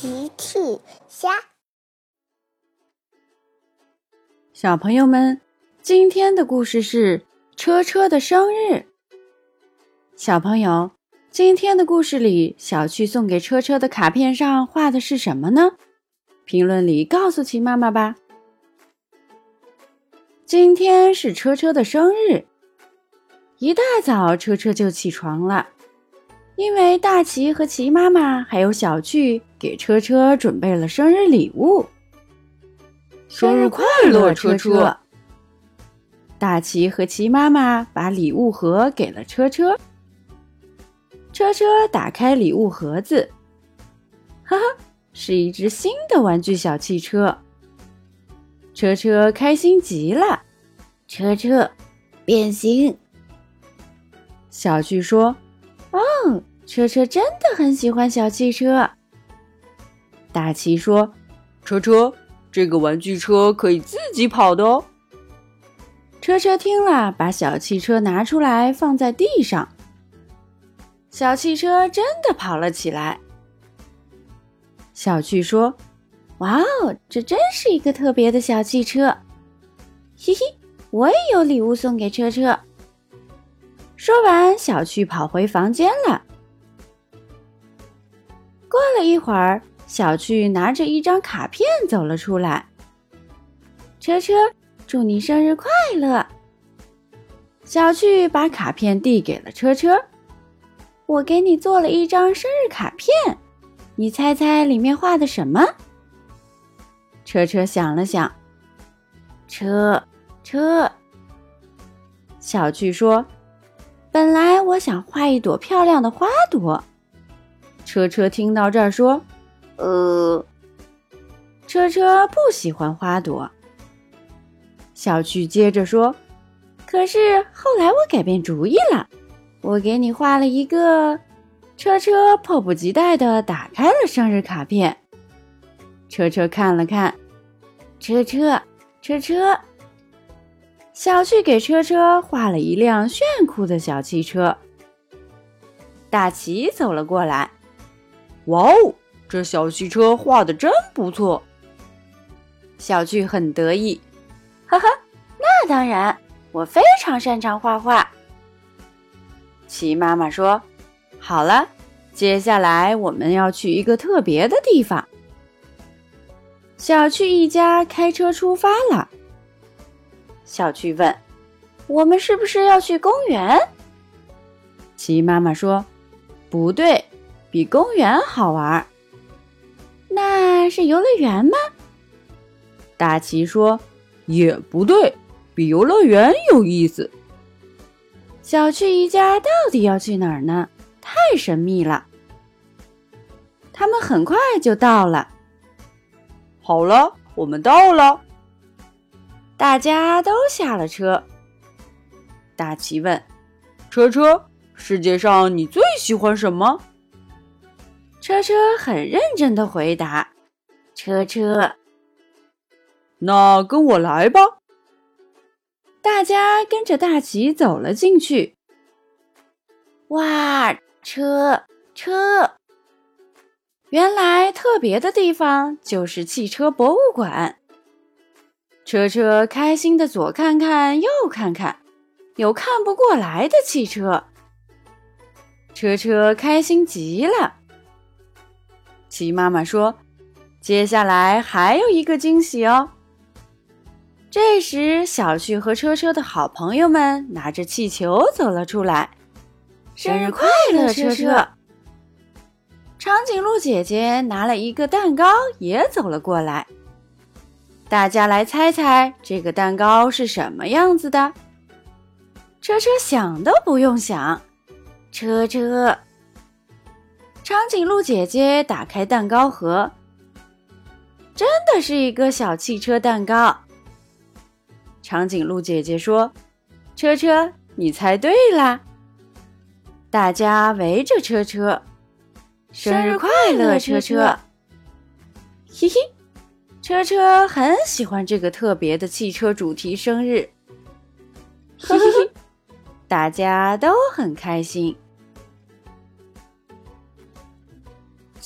奇趣虾，小朋友们，今天的故事是车车的生日。小朋友，今天的故事里，小趣送给车车的卡片上画的是什么呢？评论里告诉奇妈妈吧。今天是车车的生日，一大早车车就起床了。因为大奇和奇妈妈还有小趣给车车准备了生日礼物，生日快乐，车车！大奇和奇妈妈把礼物盒给了车车，车车打开礼物盒子，哈哈，是一只新的玩具小汽车，车车开心极了，车车变形。小趣说：“哦。”车车真的很喜欢小汽车。大奇说：“车车，这个玩具车可以自己跑的哦。”车车听了，把小汽车拿出来放在地上。小汽车真的跑了起来。小趣说：“哇哦，这真是一个特别的小汽车。”嘿嘿，我也有礼物送给车车。说完，小趣跑回房间了。过了一会儿，小趣拿着一张卡片走了出来。车车，祝你生日快乐！小趣把卡片递给了车车。我给你做了一张生日卡片，你猜猜里面画的什么？车车想了想，车车。小趣说：“本来我想画一朵漂亮的花朵。”车车听到这儿说：“呃，车车不喜欢花朵。”小趣接着说：“可是后来我改变主意了，我给你画了一个。”车车迫不及待地打开了生日卡片。车车看了看，车车车车。小趣给车车画了一辆炫酷的小汽车。大奇走了过来。哇哦，这小汽车画的真不错。小趣很得意，呵呵，那当然，我非常擅长画画。齐妈妈说：“好了，接下来我们要去一个特别的地方。”小趣一家开车出发了。小趣问：“我们是不是要去公园？”齐妈妈说：“不对。”比公园好玩，那是游乐园吗？大奇说：“也不对，比游乐园有意思。”小趣一家到底要去哪儿呢？太神秘了。他们很快就到了。好了，我们到了。大家都下了车。大奇问：“车车，世界上你最喜欢什么？”车车很认真的回答：“车车，那跟我来吧。”大家跟着大奇走了进去。哇，车车！原来特别的地方就是汽车博物馆。车车开心的左看看右看看，有看不过来的汽车。车车开心极了。齐妈妈说：“接下来还有一个惊喜哦。”这时，小趣和车车的好朋友们拿着气球走了出来。“生日快乐，车车！”长颈鹿姐姐拿了一个蛋糕也走了过来。大家来猜猜这个蛋糕是什么样子的？车车想都不用想，车车。长颈鹿姐姐打开蛋糕盒，真的是一个小汽车蛋糕。长颈鹿姐姐说：“车车，你猜对啦！”大家围着车车，生日快乐，车车！嘿嘿，车车很喜欢这个特别的汽车主题生日。嘿嘿嘿，大家都很开心。